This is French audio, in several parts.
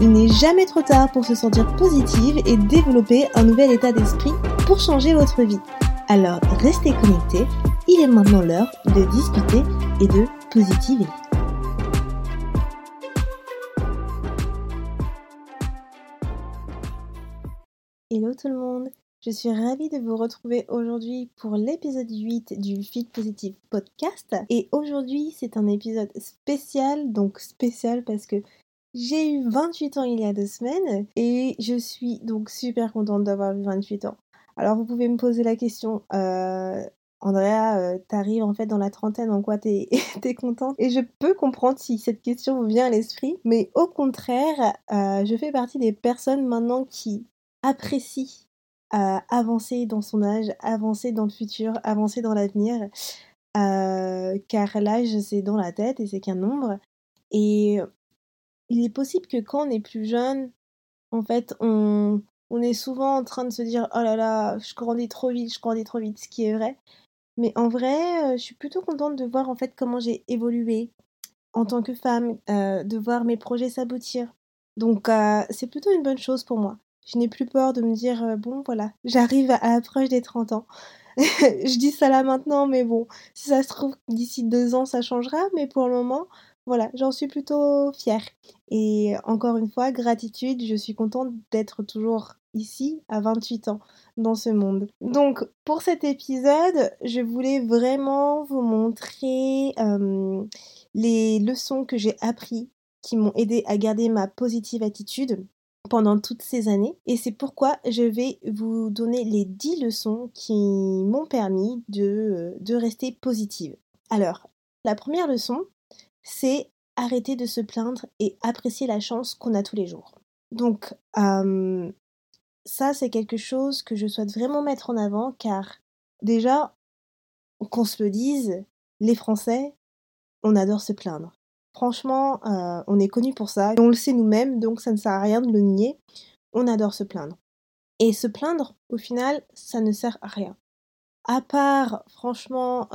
Il n'est jamais trop tard pour se sentir positive et développer un nouvel état d'esprit pour changer votre vie. Alors restez connectés, il est maintenant l'heure de discuter et de positiver. Hello tout le monde, je suis ravie de vous retrouver aujourd'hui pour l'épisode 8 du Fit Positive Podcast. Et aujourd'hui c'est un épisode spécial, donc spécial parce que j'ai eu 28 ans il y a deux semaines et je suis donc super contente d'avoir eu 28 ans. Alors vous pouvez me poser la question, euh, Andrea, euh, t'arrives en fait dans la trentaine, en quoi t'es es contente? Et je peux comprendre si cette question vous vient à l'esprit, mais au contraire, euh, je fais partie des personnes maintenant qui apprécient avancer dans son âge, avancer dans le futur, avancer dans l'avenir, car l'âge c'est dans la tête et c'est qu'un nombre. Et il est possible que quand on est plus jeune, en fait, on, on est souvent en train de se dire oh là là, je grandis trop vite, je grandis trop vite, ce qui est vrai. Mais en vrai, je suis plutôt contente de voir en fait comment j'ai évolué en tant que femme, de voir mes projets s'aboutir. Donc c'est plutôt une bonne chose pour moi. Je n'ai plus peur de me dire bon voilà, j'arrive à l'approche des 30 ans. je dis ça là maintenant, mais bon, si ça se trouve d'ici deux ans ça changera, mais pour le moment, voilà, j'en suis plutôt fière. Et encore une fois, gratitude, je suis contente d'être toujours ici à 28 ans dans ce monde. Donc pour cet épisode, je voulais vraiment vous montrer les leçons que j'ai apprises qui m'ont aidé à garder ma positive attitude pendant toutes ces années. Et c'est pourquoi je vais vous donner les 10 leçons qui m'ont permis de, de rester positive. Alors, la première leçon, c'est arrêter de se plaindre et apprécier la chance qu'on a tous les jours. Donc, ça, c'est quelque chose que je souhaite vraiment mettre en avant car déjà, qu'on se le dise, les Français, on adore se plaindre. Franchement, on est connu pour ça, on le sait nous-mêmes, donc ça ne sert à rien de le nier. On adore se plaindre. Et se plaindre, au final, ça ne sert à rien. À part, franchement,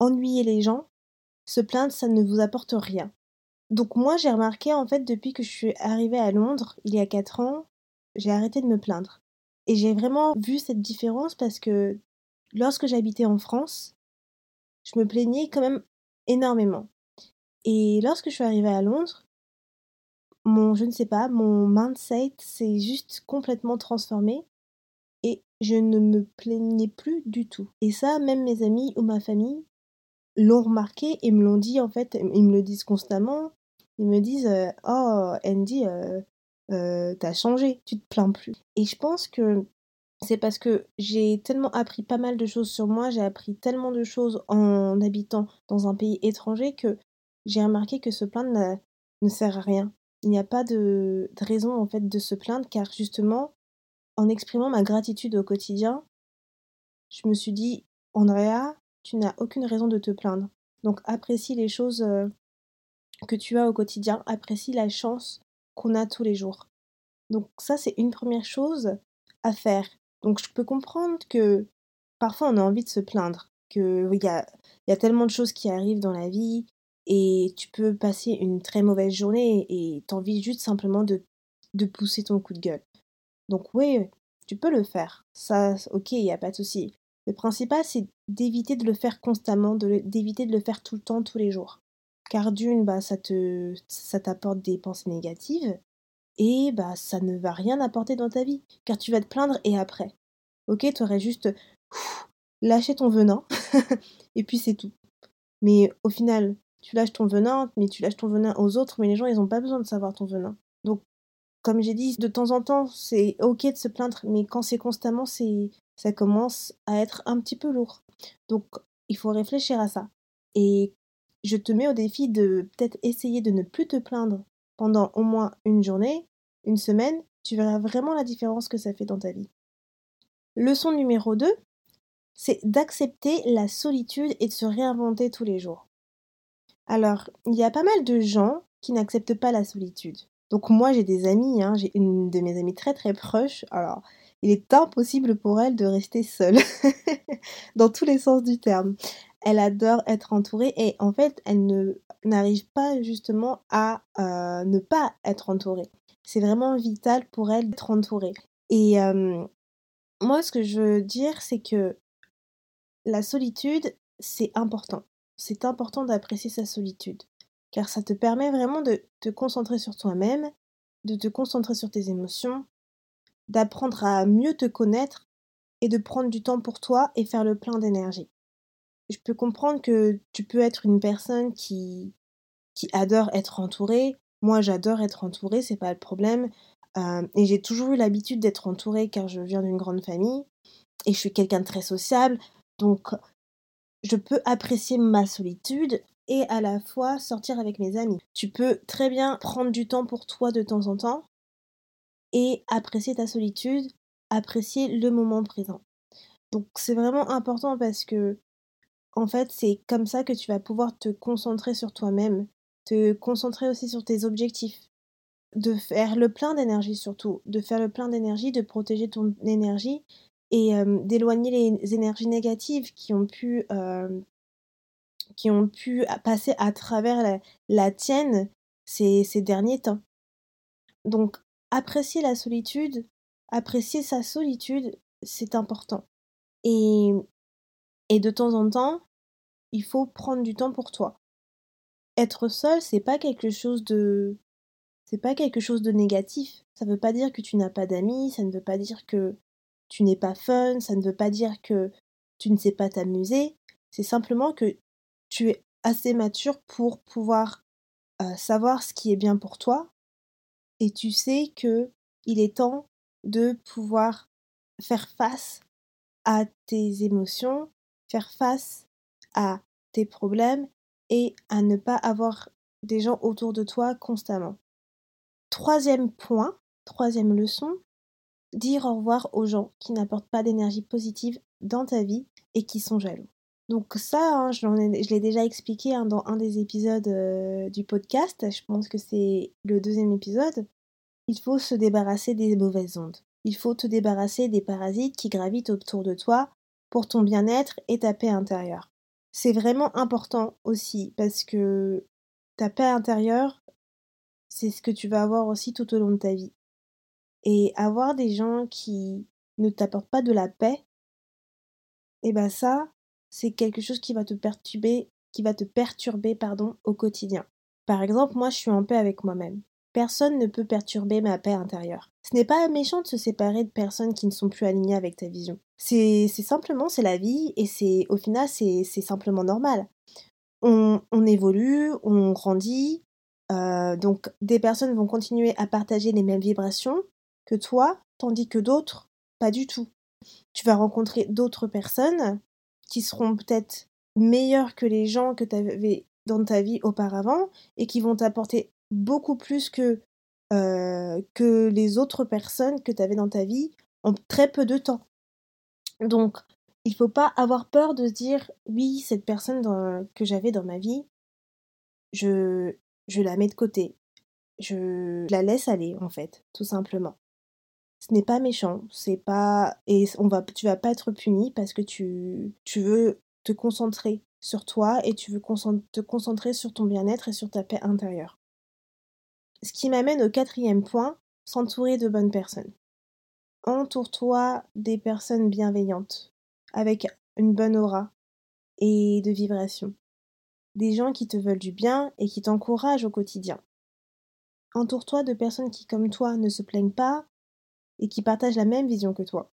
ennuyer les gens, se plaindre, ça ne vous apporte rien. Donc moi, j'ai remarqué, en fait, depuis que je suis arrivée à Londres, il y a 4 ans, j'ai arrêté de me plaindre. Et j'ai vraiment vu cette différence parce que lorsque j'habitais en France, je me plaignais quand même énormément. Et lorsque je suis arrivée à Londres, mon, je ne sais pas, mon mindset s'est juste complètement transformé et je ne me plaignais plus du tout. Et ça, même mes amis ou ma famille l'ont remarqué et me l'ont dit en fait, ils me le disent constamment. Ils me disent euh, Oh, Andy, euh, euh, t'as changé, tu te plains plus. Et je pense que c'est parce que j'ai tellement appris pas mal de choses sur moi, j'ai appris tellement de choses en habitant dans un pays étranger que j'ai remarqué que se plaindre ne sert à rien. Il n'y a pas de, de raison en fait de se plaindre car justement, en exprimant ma gratitude au quotidien, je me suis dit, Andrea, tu n'as aucune raison de te plaindre. Donc apprécie les choses que tu as au quotidien, apprécie la chance qu'on a tous les jours. Donc ça, c'est une première chose à faire. Donc je peux comprendre que parfois on a envie de se plaindre, qu'il y a, y a tellement de choses qui arrivent dans la vie et tu peux passer une très mauvaise journée et t'envie juste simplement de, de pousser ton coup de gueule. Donc oui, tu peux le faire. Ça, ok, il n'y a pas de souci. Le principal, c'est d'éviter de le faire constamment, d'éviter de, le faire tout le temps, tous les jours. Car d'une, bah, ça te, ça t'apporte des pensées négatives et bah, ça ne va rien apporter dans ta vie. Car tu vas te plaindre et après. Ok, tu aurais juste lâché ton venin et puis c'est tout. Mais au final, tu lâches ton venin, mais tu lâches ton venin aux autres, mais les gens, ils n'ont pas besoin de savoir ton venin. Donc, comme j'ai dit, de temps en temps, c'est ok de se plaindre, mais quand c'est constamment, c'est ça commence à être un petit peu lourd. Donc, il faut réfléchir à ça. Et je te mets au défi de peut-être essayer de ne plus te plaindre pendant au moins une journée, une semaine, tu verras vraiment la différence que ça fait dans ta vie. Leçon numéro 2, c'est d'accepter la solitude et de se réinventer tous les jours. Alors, il y a pas mal de gens qui n'acceptent pas la solitude. Donc moi j'ai des amis, hein, j'ai une de mes amies très très proches. Alors, il est impossible pour elle de rester seule, dans tous les sens du terme. Elle adore être entourée et en fait, elle ne n'arrive pas justement à euh, ne pas être entourée. C'est vraiment vital pour elle d'être entourée. Et euh, moi, ce que je veux dire, c'est que la solitude, c'est important. C'est important d'apprécier sa solitude, car ça te permet vraiment de te concentrer sur toi-même, de te concentrer sur tes émotions, d'apprendre à mieux te connaître et de prendre du temps pour toi et faire le plein d'énergie. Je peux comprendre que tu peux être une personne qui, qui adore être entourée. Moi, j'adore être entourée, c'est pas le problème. Euh, et j'ai toujours eu l'habitude d'être entourée car je viens d'une grande famille et je suis quelqu'un de très sociable. Donc, je peux apprécier ma solitude et à la fois sortir avec mes amis. Tu peux très bien prendre du temps pour toi de temps en temps et apprécier ta solitude, apprécier le moment présent. Donc c'est vraiment important parce que en fait, c'est comme ça que tu vas pouvoir te concentrer sur toi-même, te concentrer aussi sur tes objectifs, de faire le plein d'énergie surtout, de faire le plein d'énergie, de protéger ton énergie et d'éloigner les énergies négatives qui ont pu qui ont pu passer à travers la, tienne ces, ces derniers temps. Donc apprécier la solitude, apprécier sa solitude, c'est important. Et, et de temps en temps, il faut prendre du temps pour toi. Être seul, c'est pas quelque chose de c'est pas quelque chose de négatif. Ça veut pas dire que tu n'as pas d'amis, ça ne veut pas dire que tu n'es pas fun, ça ne veut pas dire que tu ne sais pas t'amuser. C'est simplement que tu es assez mature pour pouvoir euh, savoir ce qui est bien pour toi et tu sais que il est temps de pouvoir faire face à tes émotions, faire face à tes problèmes et à ne pas avoir des gens autour de toi constamment. Troisième point, troisième leçon, dire au revoir aux gens qui n'apportent pas d'énergie positive dans ta vie et qui sont jaloux. Donc ça, hein, je l'ai déjà expliqué hein, dans un des épisodes euh, du podcast, je pense que c'est le deuxième épisode. Il faut se débarrasser des mauvaises ondes. Il faut te débarrasser des parasites qui gravitent autour de toi pour ton bien-être et ta paix intérieure. C'est vraiment important aussi parce que ta paix intérieure, c'est ce que tu vas avoir aussi tout au long de ta vie. Et avoir des gens qui ne t'apportent pas de la paix, et eh ben ça, c'est quelque chose qui va te perturber, qui va te perturber pardon, au quotidien. Par exemple, moi je suis en paix avec moi-même. Personne ne peut perturber ma paix intérieure. Ce n'est pas méchant de se séparer de personnes qui ne sont plus alignées avec ta vision. C'est simplement, c'est la vie et c'est au final, c'est simplement normal. On, on, évolue, on grandit, euh, donc des personnes vont continuer à partager les mêmes vibrations que toi, tandis que d'autres, pas du tout. Tu vas rencontrer d'autres personnes qui seront peut-être meilleures que les gens que tu avais dans ta vie auparavant et qui vont t'apporter beaucoup plus que, que les autres personnes que tu avais dans ta vie en très peu de temps. Donc, il faut pas avoir peur de se dire oui, cette personne que j'avais dans ma vie, je, je la mets de côté. Je la laisse aller, en fait, tout simplement. Ce n'est pas méchant, c'est pas. Et on va, tu vas pas être puni parce que tu, tu veux te concentrer sur toi et tu veux te concentrer sur ton bien-être et sur ta paix intérieure. Ce qui m'amène au quatrième point, s'entourer de bonnes personnes. Entoure-toi des personnes bienveillantes, avec une bonne aura et de vibration. Des gens qui te veulent du bien et qui t'encouragent au quotidien. Entoure-toi de personnes qui, comme toi, ne se plaignent pas et qui partagent la même vision que toi.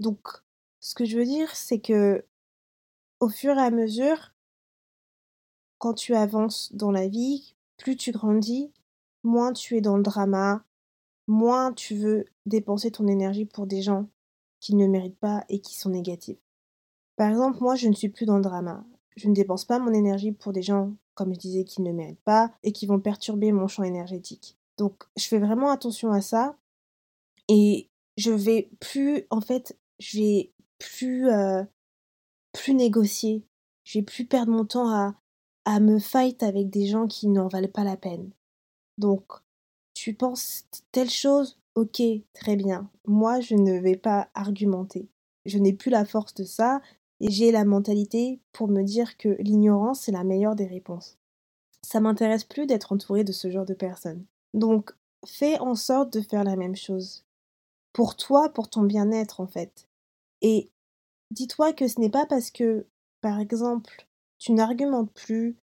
Donc, ce que je veux dire, c'est que au fur et à mesure, quand tu avances dans la vie, plus tu grandis, moins tu es dans le drama, moins tu veux dépenser ton énergie pour des gens qui ne méritent pas et qui sont négatifs. Par exemple, moi, je ne suis plus dans le drama. Je ne dépense pas mon énergie pour des gens, comme je disais, qui ne méritent pas et qui vont perturber mon champ énergétique. Donc, je fais vraiment attention à ça. Et je vais plus, en fait, je vais plus, euh, plus négocier. Je vais plus perdre mon temps à, à me fight avec des gens qui n'en valent pas la peine. Donc, tu penses telle chose, ok, très bien. Moi, je ne vais pas argumenter. Je n'ai plus la force de ça et j'ai la mentalité pour me dire que l'ignorance, c'est la meilleure des réponses. Ça m'intéresse plus d'être entouré de ce genre de personnes. Donc, fais en sorte de faire la même chose. Pour toi, pour ton bien-être, en fait. Et dis-toi que ce n'est pas parce que, par exemple, tu n'argumentes plus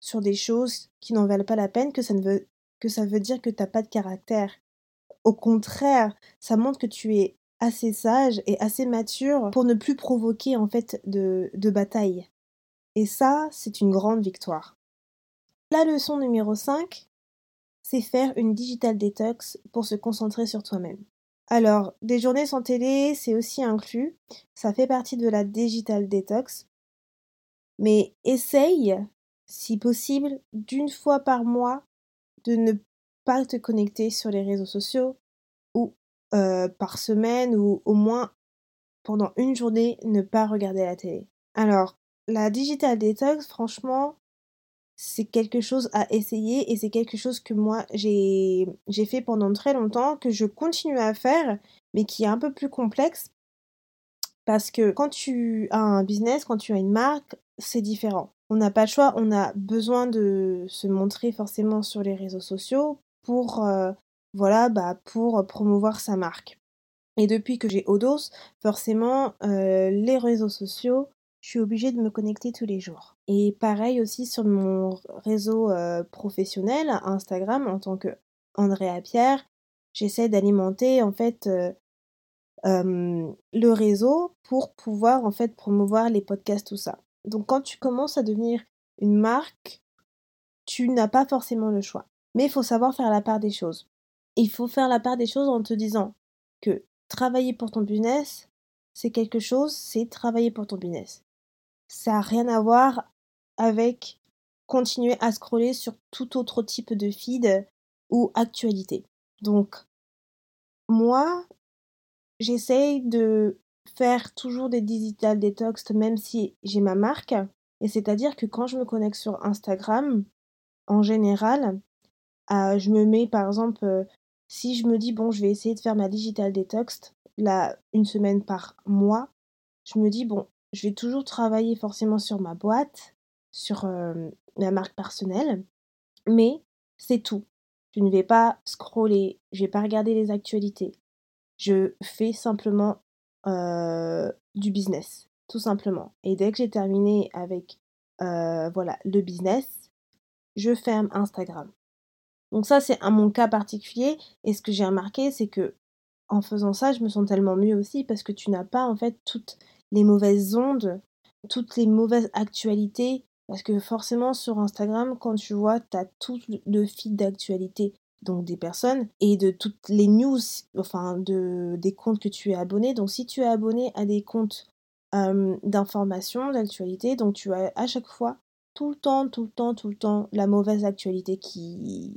sur des choses qui n'en valent pas la peine que ça, ne veut, que ça veut dire que tu n'as pas de caractère. Au contraire, ça montre que tu es assez sage et assez mature pour ne plus provoquer en fait de, de bataille. Et ça, c'est une grande victoire. La leçon numéro 5, c'est faire une digital detox pour se concentrer sur toi-même. Alors, des journées sans télé, c'est aussi inclus. Ça fait partie de la digital detox. Mais essaye, si possible, d'une fois par mois, de ne pas te connecter sur les réseaux sociaux ou euh, par semaine ou au moins pendant une journée ne pas regarder la télé. Alors, la digital detox, franchement, c'est quelque chose à essayer et c'est quelque chose que moi j'ai fait pendant très longtemps, que je continue à faire, mais qui est un peu plus complexe parce que quand tu as un business, quand tu as une marque, c'est différent. On n'a pas le choix, on a besoin de se montrer forcément sur les réseaux sociaux pour euh, voilà bah pour promouvoir sa marque. Et depuis que j'ai Odos, forcément euh, les réseaux sociaux je suis obligée de me connecter tous les jours. Et pareil aussi sur mon réseau euh, professionnel, Instagram, en tant que Andrea Pierre, j'essaie d'alimenter en fait euh, le réseau pour pouvoir en fait promouvoir les podcasts, tout ça. Donc quand tu commences à devenir une marque, tu n'as pas forcément le choix. Mais il faut savoir faire la part des choses. Il faut faire la part des choses en te disant que travailler pour ton business, c'est quelque chose, c'est travailler pour ton business ça n'a rien à voir avec continuer à scroller sur tout autre type de feed ou actualité. Donc, moi, j'essaye de faire toujours des digital detox même si j'ai ma marque. Et c'est-à-dire que quand je me connecte sur Instagram, en général, euh, je me mets par exemple, euh, si je me dis, bon, je vais essayer de faire ma digital detox, là, une semaine par mois, je me dis, bon, je vais toujours travailler forcément sur ma boîte, sur ma marque personnelle, mais c'est tout. Je ne vais pas scroller, je ne vais pas regarder les actualités. Je fais simplement du business, tout simplement. Et dès que j'ai terminé avec voilà le business, je ferme Instagram. Donc ça c'est mon cas particulier et ce que j'ai remarqué c'est que en faisant ça, je me sens tellement mieux aussi parce que tu n'as pas en fait toutes les mauvaises ondes, toutes les mauvaises actualités. Parce que forcément sur Instagram, quand tu vois, tu as tout le feed d'actualité donc des personnes et de toutes les news, enfin de, des comptes que tu es abonné. Donc si tu es abonné à des comptes d'information, d'actualité, donc tu as à chaque fois tout le temps, tout le temps, tout le temps la mauvaise actualité qui,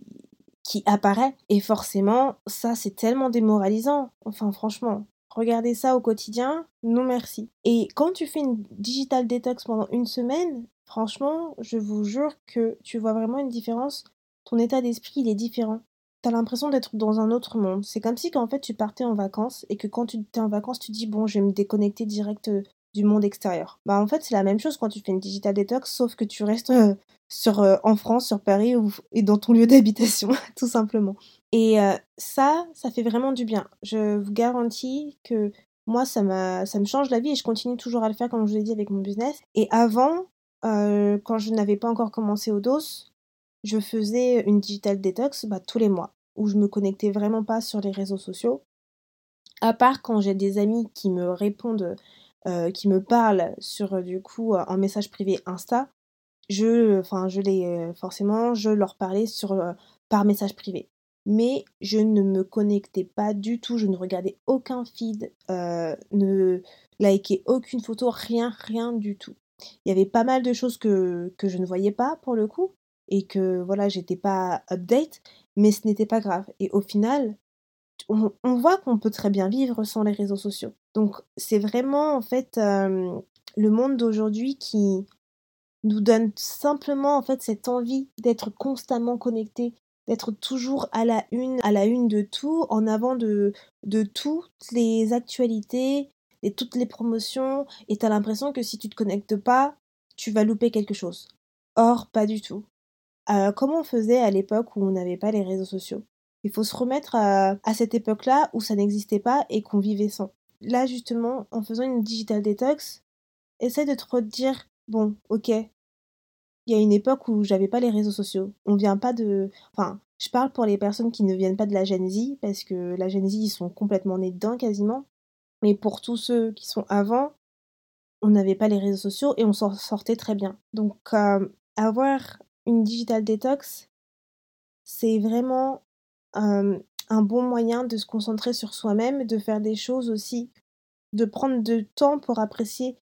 qui apparaît. Et forcément, ça c'est tellement démoralisant. Enfin franchement, Regarder ça au quotidien, non merci. Et quand tu fais une digital detox pendant une semaine, franchement, je vous jure que tu vois vraiment une différence. Ton état d'esprit, il est différent. T'as l'impression d'être dans un autre monde. C'est comme si qu'en fait tu partais en vacances et que quand tu es en vacances, tu dis bon, je vais me déconnecter direct euh, du monde extérieur. Bah en fait, c'est la même chose quand tu fais une digital detox, sauf que tu restes euh, sur, euh, en France, sur Paris et dans ton lieu d'habitation, tout simplement. Et euh, ça, ça fait vraiment du bien. Je vous garantis que moi, ça, ça me change la vie et je continue toujours à le faire, comme je vous l'ai dit, avec mon business. Et avant, quand je n'avais pas encore commencé au dos, je faisais une digital detox bah, tous les mois, où je me connectais vraiment pas sur les réseaux sociaux. À part quand j'ai des amis qui me répondent euh, qui me parlent sur euh, du coup un message privé Insta, je, enfin, je les, euh, forcément, je leur parlais sur, par message privé. Mais je ne me connectais pas du tout, je ne regardais aucun feed, ne likais aucune photo, rien, rien du tout. il y avait pas mal de choses que, que je ne voyais pas pour le coup et que voilà, j'étais pas update, mais ce n'était pas grave. Et au final, on, voit qu'on peut très bien vivre sans les réseaux sociaux. Donc c'est vraiment en fait le monde d'aujourd'hui qui nous donne simplement en fait cette envie d'être constamment connecté, d'être toujours à la une, à la une de tout, en avant de, de toutes les actualités et toutes les promotions, et t'as l'impression que si tu te connectes pas, tu vas louper quelque chose. Or, pas du tout. Euh, comment on faisait à l'époque où on n'avait pas les réseaux sociaux Il faut se remettre à, cette époque-là où ça n'existait pas et qu'on vivait sans. Là, justement, en faisant une digital detox, essaie de te redire bon, ok, il y a une époque où j'avais pas les réseaux sociaux. On vient pas de. Enfin, je parle pour les personnes qui ne viennent pas de la Gen Z, parce que la Gen Z, ils sont complètement nés dedans quasiment. Mais pour tous ceux qui sont avant, on n'avait pas les réseaux sociaux et on s'en sortait très bien. Donc, euh, avoir une digital detox, c'est vraiment un bon moyen de se concentrer sur soi-même, de faire des choses aussi, de prendre de temps pour apprécier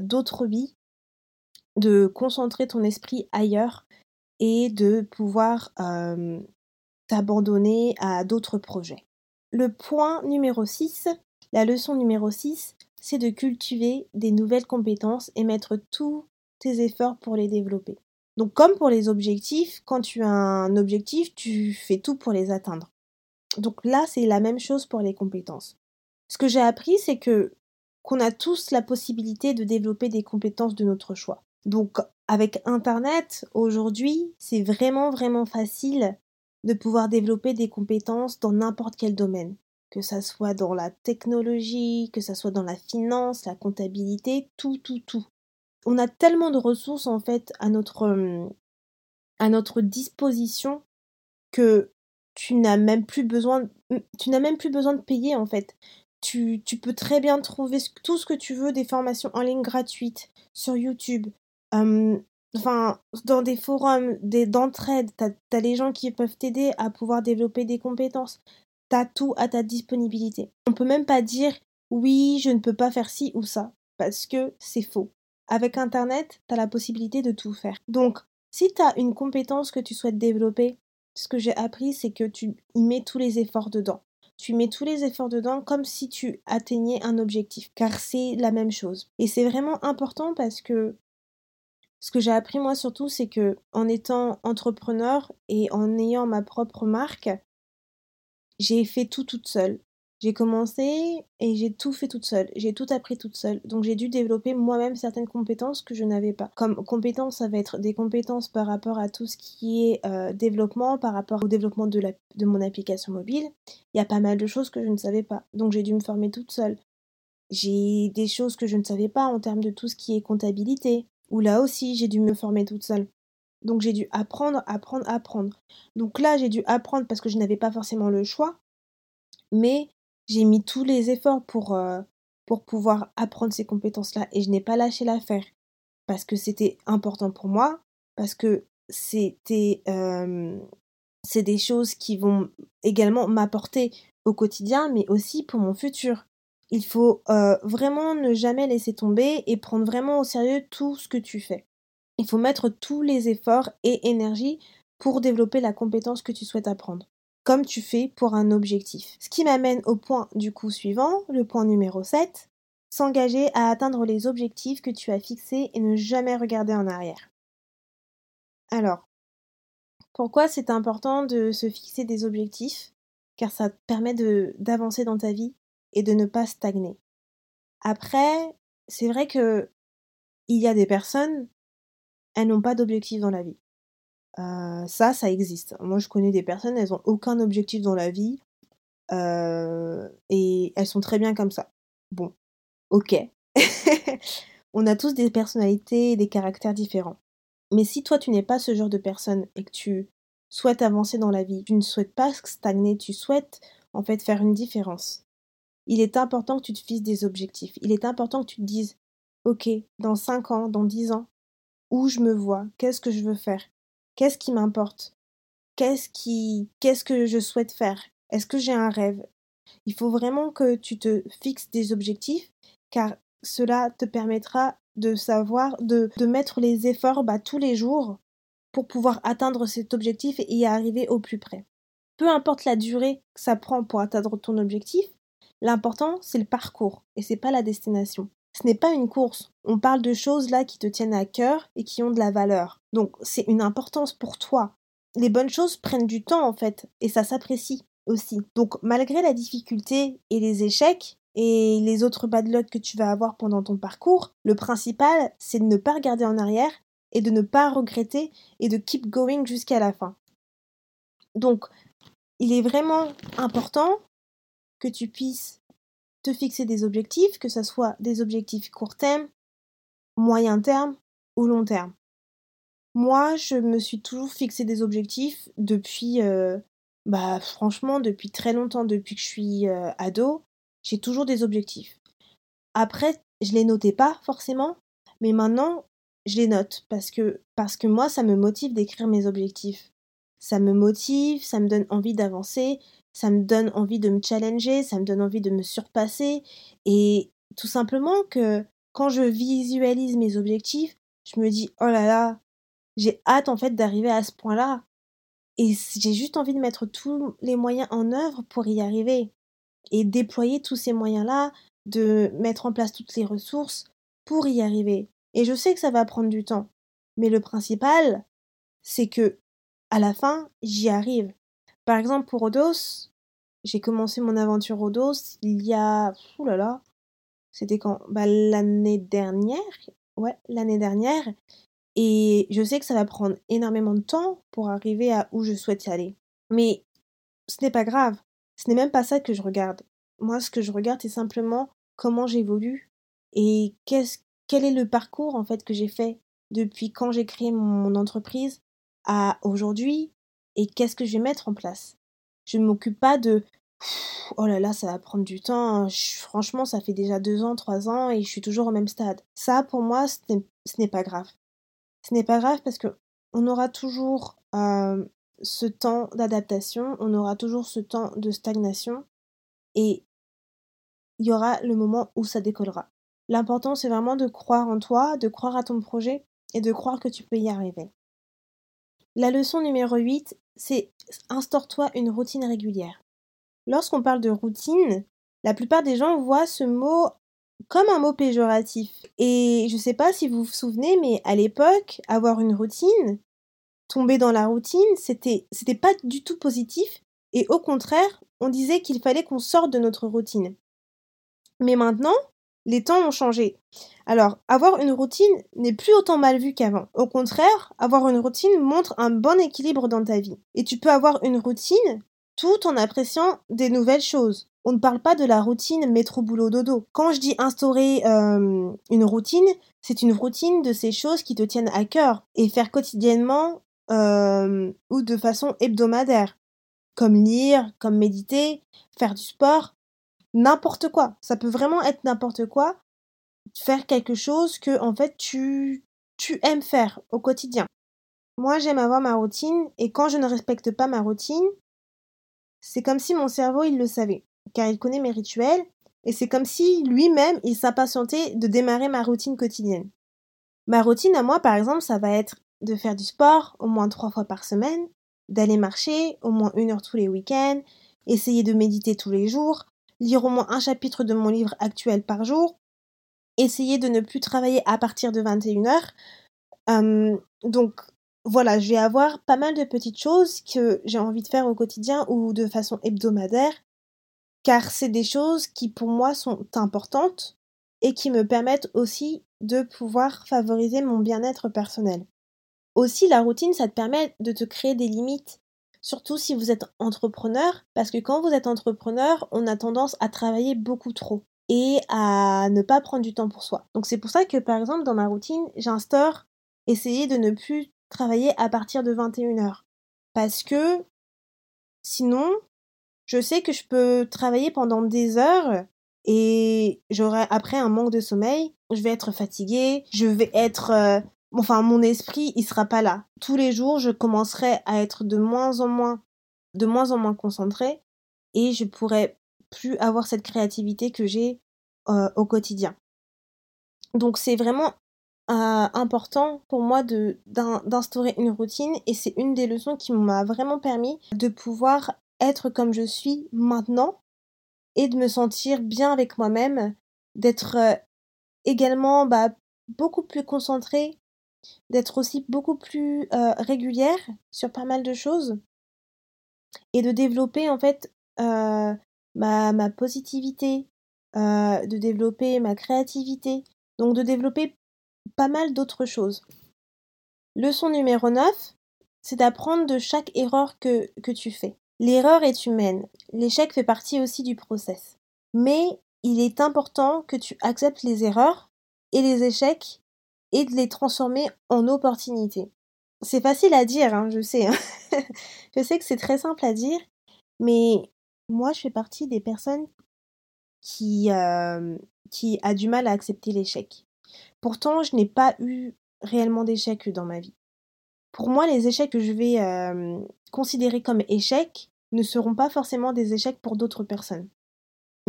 d'autres vies, de concentrer ton esprit ailleurs et de pouvoir t'abandonner à d'autres projets. Le point numéro 6, la leçon numéro 6, c'est de cultiver des nouvelles compétences et mettre tous tes efforts pour les développer. Donc comme pour les objectifs, quand tu as un objectif, tu fais tout pour les atteindre. Donc là, c'est la même chose pour les compétences. Ce que j'ai appris, c'est que qu'on a tous la possibilité de développer des compétences de notre choix. Donc avec Internet, aujourd'hui, c'est vraiment vraiment facile de pouvoir développer des compétences dans n'importe quel domaine, que ça soit dans la technologie, que ça soit dans la finance, la comptabilité, tout, tout, tout on a tellement de ressources en fait à notre, à notre disposition que tu n'as même plus besoin tu n'as même plus besoin de payer en fait. Tu, tu, peux très bien trouver tout ce que tu veux, des formations en ligne gratuites sur YouTube, enfin dans des forums d'entraide, tu as, les gens qui peuvent t'aider à pouvoir développer des compétences. Tu as tout à ta disponibilité. On peut même pas dire oui, je ne peux pas faire ci ou ça, parce que c'est faux. Avec Internet, tu as la possibilité de tout faire. Donc, si tu as une compétence que tu souhaites développer, ce que j'ai appris, c'est que tu y mets tous les efforts dedans. Tu mets tous les efforts dedans comme si tu atteignais un objectif, car c'est la même chose. Et c'est vraiment important parce que ce que j'ai appris moi surtout, c'est que en étant entrepreneur et en ayant ma propre marque, j'ai fait tout toute seule. J'ai commencé et j'ai tout fait toute seule. J'ai tout appris toute seule. Donc j'ai dû développer moi-même certaines compétences que je n'avais pas. Comme compétences, ça va être des compétences par rapport à tout ce qui est euh, développement, par rapport au développement de, la, de mon application mobile. Il y a pas mal de choses que je ne savais pas. Donc j'ai dû me former toute seule. J'ai des choses que je ne savais pas en termes de tout ce qui est comptabilité. Où là aussi, j'ai dû me former toute seule. Donc j'ai dû apprendre, apprendre, apprendre. Donc là, j'ai dû apprendre parce que je n'avais pas forcément le choix. Mais j'ai mis tous les efforts pour, euh, pour pouvoir apprendre ces compétences-là et je n'ai pas lâché l'affaire parce que c'était important pour moi, parce que c'était c'est des choses qui vont également m'apporter au quotidien, mais aussi pour mon futur. Il faut euh, vraiment ne jamais laisser tomber et prendre vraiment au sérieux tout ce que tu fais. Il faut mettre tous les efforts et énergie pour développer la compétence que tu souhaites apprendre comme tu fais pour un objectif. Ce qui m'amène au point du coup suivant, le point numéro 7, s'engager à atteindre les objectifs que tu as fixés et ne jamais regarder en arrière. Alors, pourquoi c'est important de se fixer des objectifs? Car ça te permet d'avancer dans ta vie et de ne pas stagner. Après, c'est vrai que il y a des personnes, elles n'ont pas d'objectif dans la vie. Euh, ça, ça existe. Moi, je connais des personnes, elles ont aucun objectif dans la vie, euh, et elles sont très bien comme ça. Bon, OK. On a tous des personnalités des caractères différents. Mais si toi, tu n'es pas ce genre de personne et que tu souhaites avancer dans la vie, tu ne souhaites pas stagner, tu souhaites en fait faire une différence. Il est important que tu te fixes des objectifs. Il est important que tu te dises, OK, dans 5 ans, dans 10 ans, où je me vois, qu'est-ce que je veux faire Qu'est-ce qui m'importe Qu'est-ce qui qu'est-ce que je souhaite faire Est-ce que j'ai un rêve Il faut vraiment que tu te fixes des objectifs car cela te permettra de savoir, de, de mettre les efforts bah, tous les jours pour pouvoir atteindre cet objectif et y arriver au plus près. Peu importe la durée que ça prend pour atteindre ton objectif, l'important c'est le parcours et c'est pas la destination. Ce n'est pas une course. On parle de choses là qui te tiennent à cœur et qui ont de la valeur. Donc c'est une importance pour toi. Les bonnes choses prennent du temps en fait et ça s'apprécie aussi. Donc malgré la difficulté et les échecs et les autres bad luck que tu vas avoir pendant ton parcours, le principal c'est de ne pas regarder en arrière et de ne pas regretter et de keep going jusqu'à la fin. Donc il est vraiment important que tu puisses te fixer des objectifs, que ce soit des objectifs court terme, moyen terme ou long terme. Moi, je me suis toujours fixé des objectifs depuis, euh, bah franchement, depuis très longtemps, depuis que je suis euh, ado, j'ai toujours des objectifs. Après, je les notais pas forcément, mais maintenant, je les note parce que parce que moi, ça me motive d'écrire mes objectifs. Ça me motive, ça me donne envie d'avancer, ça me donne envie de me challenger, ça me donne envie de me surpasser et tout simplement que quand je visualise mes objectifs, je me dis oh là là, j'ai hâte en fait d'arriver à ce point-là et j'ai juste envie de mettre tous les moyens en œuvre pour y arriver et déployer tous ces moyens-là, de mettre en place toutes les ressources pour y arriver. Et je sais que ça va prendre du temps, mais le principal, c'est que à la fin, j'y arrive. Par exemple, pour Odos, j'ai commencé mon aventure Odos il y a. Ouh là là. C'était quand? Bah, L'année dernière. Ouais, l'année dernière. Et je sais que ça va prendre énormément de temps pour arriver à où je souhaite aller. Mais ce n'est pas grave. Ce n'est même pas ça que je regarde. Moi, ce que je regarde, c'est simplement comment j'évolue et qu'est-ce, quel est le parcours en fait que j'ai fait depuis quand j'ai créé mon entreprise à aujourd'hui et qu'est-ce que je vais mettre en place? Je ne m'occupe pas de oh là là, ça va prendre du temps. franchement, ça fait déjà deux ans, trois ans et je suis toujours au même stade. Ça, pour moi, ce n'est pas grave. Ce n'est pas grave parce que on aura toujours euh, ce temps d'adaptation, on aura toujours ce temps de stagnation et il y aura le moment où ça décollera. L'important, c'est vraiment de croire en toi, de croire à ton projet et de croire que tu peux y arriver. La leçon numéro 8, c'est instaure-toi une routine régulière. Lorsqu'on parle de routine, la plupart des gens voient ce mot comme un mot péjoratif. Et je ne sais pas si vous vous souvenez, mais à l'époque, avoir une routine, tomber dans la routine, c'était c'était pas du tout positif et au contraire, on disait qu'il fallait qu'on sorte de notre routine. Mais maintenant, les temps ont changé. Alors, avoir une routine n'est plus autant mal vu qu'avant. Au contraire, avoir une routine montre un bon équilibre dans ta vie. Et tu peux avoir une routine tout en appréciant des nouvelles choses. On ne parle pas de la routine métro boulot dodo. Quand je dis instaurer euh, une routine, c'est une routine de ces choses qui te tiennent à cœur et faire quotidiennement euh, ou de façon hebdomadaire, comme lire, comme méditer, faire du sport, n'importe quoi. Ça peut vraiment être n'importe quoi. Faire quelque chose que, en fait, tu, tu aimes faire au quotidien. Moi, j'aime avoir ma routine et quand je ne respecte pas ma routine, c'est comme si mon cerveau, il le savait, car il connaît mes rituels et c'est comme si lui-même, il s'impatientait de démarrer ma routine quotidienne. Ma routine à moi, par exemple, ça va être de faire du sport au moins trois fois par semaine, d'aller marcher au moins une heure tous les week-ends, essayer de méditer tous les jours, lire au moins un chapitre de mon livre actuel par jour, essayer de ne plus travailler à partir de 21h. donc voilà, je vais avoir pas mal de petites choses que j'ai envie de faire au quotidien ou de façon hebdomadaire, car c'est des choses qui pour moi sont importantes et qui me permettent aussi de pouvoir favoriser mon bien-être personnel. Aussi, la routine, ça te permet de te créer des limites surtout si vous êtes entrepreneur, parce que quand vous êtes entrepreneur, on a tendance à travailler beaucoup trop et à ne pas prendre du temps pour soi. Donc c'est pour ça que par exemple dans ma routine, j'instaure essayer de ne plus travailler à partir de 21h. Parce que sinon, je sais que je peux travailler pendant des heures et j'aurai après un manque de sommeil, je vais être fatiguée, je vais être euh, enfin mon esprit il sera pas là. Tous les jours, je commencerai à être de moins en moins de moins en moins concentrée et je pourrai plus avoir cette créativité que j'ai euh, au quotidien. Donc c'est vraiment important pour moi d'instaurer une routine et c'est une des leçons qui m'a vraiment permis de pouvoir être comme je suis maintenant et de me sentir bien avec moi-même, d'être également bah, beaucoup plus concentrée, d'être aussi beaucoup plus régulière sur pas mal de choses et de développer en fait ma, positivité, de développer ma créativité, donc de développer pas mal d'autres choses. Leçon numéro 9, c'est d'apprendre de chaque erreur que, que tu fais. L'erreur est humaine, l'échec fait partie aussi du process. Mais il est important que tu acceptes les erreurs et les échecs et de les transformer en opportunités. C'est facile à dire, hein, je sais. Hein. je sais que c'est très simple à dire, mais moi je fais partie des personnes qui, euh, a du mal à accepter l'échec. Pourtant, je n'ai pas eu réellement d'échecs dans ma vie. Pour moi, les échecs que je vais considérer comme échecs ne seront pas forcément des échecs pour d'autres personnes.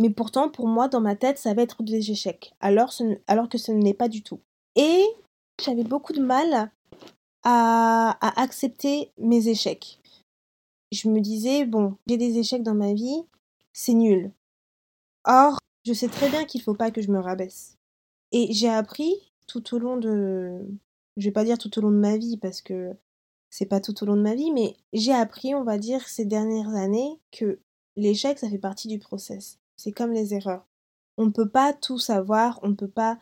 Mais pourtant, pour moi, dans ma tête, ça va être des échecs, alors, alors que ce n'est pas du tout. Et j'avais beaucoup de mal à, accepter mes échecs. Je me disais, bon, j'ai des échecs dans ma vie, c'est nul. Or, je sais très bien qu'il ne faut pas que je me rabaisse. Et j'ai appris tout au long de. Je vais pas dire tout au long de ma vie parce que c'est pas tout au long de ma vie, mais j'ai appris, on va dire, ces dernières années que l'échec, ça fait partie du process. C'est comme les erreurs. On ne peut pas tout savoir, on ne peut pas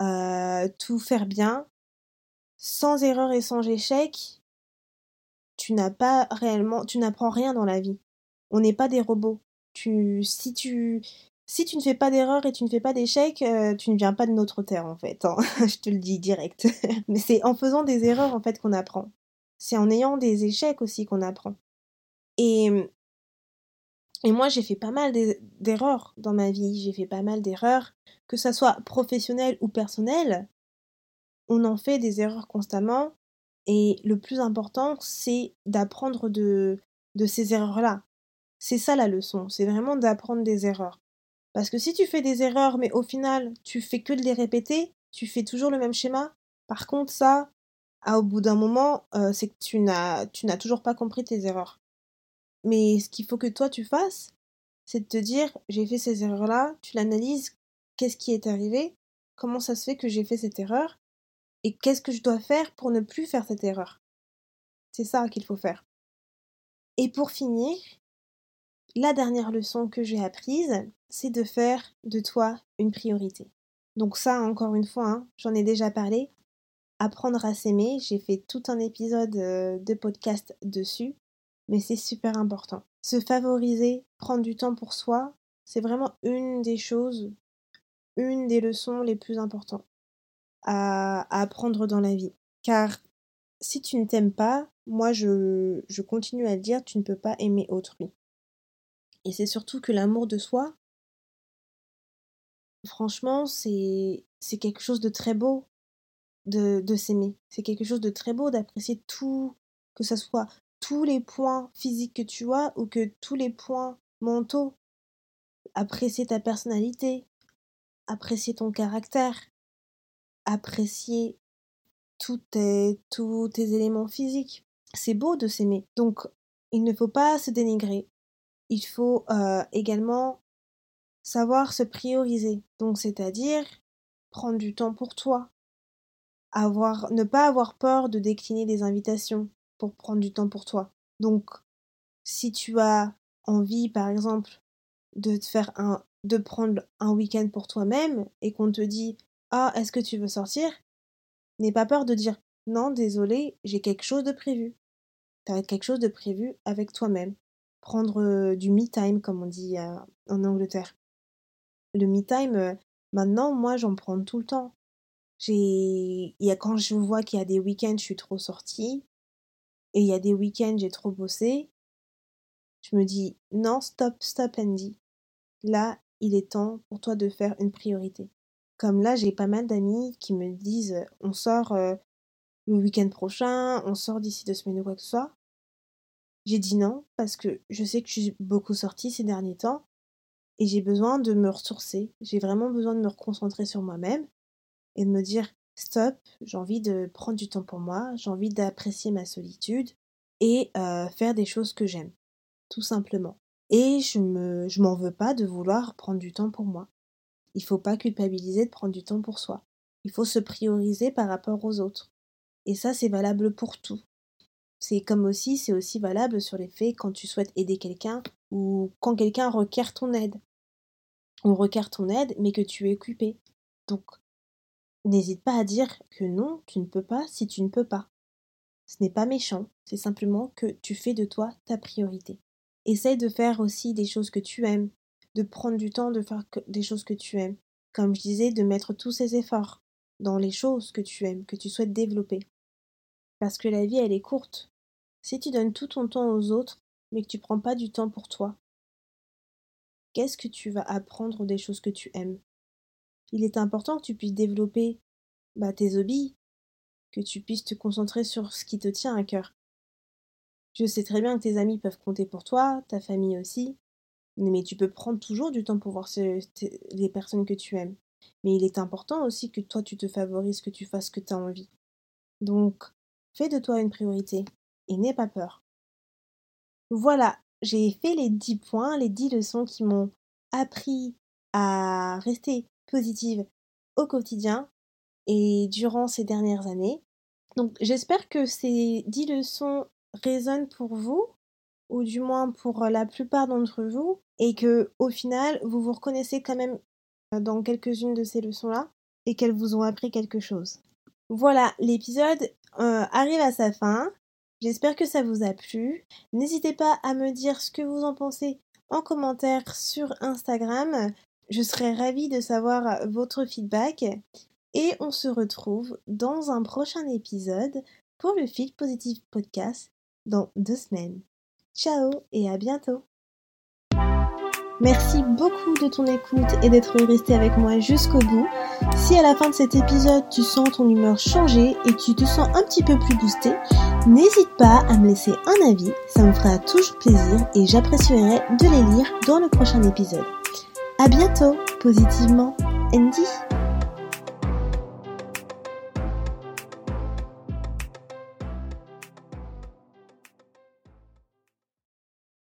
euh, tout faire bien. Sans erreur et sans échec, tu n'as pas réellement, tu n'apprends rien dans la vie. On n'est pas des robots. Tu, si tu, si tu ne fais pas d'erreur et tu ne fais pas d'échec, euh, tu ne viens pas de notre terre en fait. Hein. Je te le dis direct. Mais c'est en faisant des erreurs en fait qu'on apprend. C'est en ayant des échecs aussi qu'on apprend. Et, et moi j'ai fait pas mal d'erreurs dans ma vie. J'ai fait pas mal d'erreurs, que ça soit professionnel ou personnel. On en fait des erreurs constamment. Et le plus important, c'est d'apprendre de, de ces erreurs-là. C'est ça la leçon, c'est vraiment d'apprendre des erreurs. Parce que si tu fais des erreurs, mais au final, tu fais que de les répéter, tu fais toujours le même schéma, par contre, ça, au bout d'un moment, euh, c'est que tu n'as toujours pas compris tes erreurs. Mais ce qu'il faut que toi tu fasses, c'est de te dire, j'ai fait ces erreurs-là, tu l'analyses, qu'est-ce qui est arrivé, comment ça se fait que j'ai fait cette erreur, et qu'est-ce que je dois faire pour ne plus faire cette erreur. C'est ça qu'il faut faire. Et pour finir, la dernière leçon que j'ai apprise, c'est de faire de toi une priorité. Donc ça, encore une fois, hein, j'en ai déjà parlé. Apprendre à s'aimer, j'ai fait tout un épisode euh, de podcast dessus, mais c'est super important. Se favoriser, prendre du temps pour soi, c'est vraiment une des choses, une des leçons les plus importantes à, apprendre dans la vie. Car si tu ne t'aimes pas, moi je, continue à dire, tu ne peux pas aimer autrui. Et c'est surtout que l'amour de soi, franchement, c'est c'est quelque chose de très beau de, de s'aimer. C'est quelque chose de très beau d'apprécier tout, que ce soit tous les points physiques que tu as ou que tous les points mentaux. Apprécier ta personnalité, apprécier ton caractère, apprécier tous tes, tous tes éléments physiques. C'est beau de s'aimer. Donc, il ne faut pas se dénigrer il faut également savoir se prioriser. Donc, c'est-à-dire prendre du temps pour toi, avoir, ne pas avoir peur de décliner des invitations pour prendre du temps pour toi. Donc, si tu as envie, par exemple, de faire un, de prendre un week-end pour toi-même et qu'on te dit ah est-ce que tu veux sortir, n'aie pas peur de dire non désolé j'ai quelque chose de prévu. Tu as quelque chose de prévu avec toi-même prendre du me time, comme on dit en Angleterre. Le me time, maintenant, moi, j'en prends tout le temps. J'ai, quand je vois qu'il y a des week-ends, je suis trop sortie, et il y a des week-ends, j'ai trop bossé. Je me dis non, stop, stop, Andy. Là, il est temps pour toi de faire une priorité. Comme là, j'ai pas mal d'amis qui me disent on sort le week-end prochain, on sort d'ici deux semaines ou quoi que ce soit. J'ai dit non parce que je sais que je suis beaucoup sortie ces derniers temps et j'ai besoin de me ressourcer. J'ai vraiment besoin de me reconcentrer sur moi-même et de me dire stop, j'ai envie de prendre du temps pour moi, j'ai envie d'apprécier ma solitude et euh, faire des choses que j'aime, tout simplement. Et je me, je m'en veux pas de vouloir prendre du temps pour moi. Il faut pas culpabiliser de prendre du temps pour soi. Il faut se prioriser par rapport aux autres. Et ça, c'est valable pour tout. C'est comme aussi, c'est aussi valable sur les faits quand tu souhaites aider quelqu'un ou quand quelqu'un requiert ton aide. On requiert ton aide, mais que tu es occupé. Donc, n'hésite pas à dire que non, tu ne peux pas si tu ne peux pas. Ce n'est pas méchant, c'est simplement que tu fais de toi ta priorité. Essaye de faire aussi des choses que tu aimes, de prendre du temps de faire des choses que tu aimes. Comme je disais, de mettre tous ces efforts dans les choses que tu aimes, que tu souhaites développer. Parce que la vie, elle est courte. Si tu donnes tout ton temps aux autres, mais que tu prends pas du temps pour toi, qu'est-ce que tu vas apprendre des choses que tu aimes? Il est important que tu puisses développer bah, tes hobbies, que tu puisses te concentrer sur ce qui te tient à cœur. Je sais très bien que tes amis peuvent compter pour toi, ta famille aussi, mais tu peux prendre toujours du temps pour voir les personnes que tu aimes. Mais il est important aussi que toi tu te favorises, que tu fasses ce que tu as envie. Donc, Fais de toi une priorité et n'aie pas peur. Voilà, j'ai fait les 10 points, les 10 leçons qui m'ont appris à rester positive au quotidien et durant ces dernières années. Donc j'espère que ces 10 leçons résonnent pour vous, ou du moins pour la plupart d'entre vous, et que au final vous vous reconnaissez quand même dans quelques-unes de ces leçons-là et qu'elles vous ont appris quelque chose. Voilà, l'épisode euh, arrive à sa fin. J'espère que ça vous a plu. N'hésitez pas à me dire ce que vous en pensez en commentaire sur Instagram. Je serais ravie de savoir votre feedback. Et on se retrouve dans un prochain épisode pour le Feel Positive Podcast dans deux semaines. Ciao et à bientôt Merci beaucoup de ton écoute et d'être resté avec moi jusqu'au bout. Si à la fin de cet épisode tu sens ton humeur changer et tu te sens un petit peu plus boosté, n'hésite pas à me laisser un avis, ça me fera toujours plaisir et j'apprécierai de les lire dans le prochain épisode. À bientôt, positivement, Andy.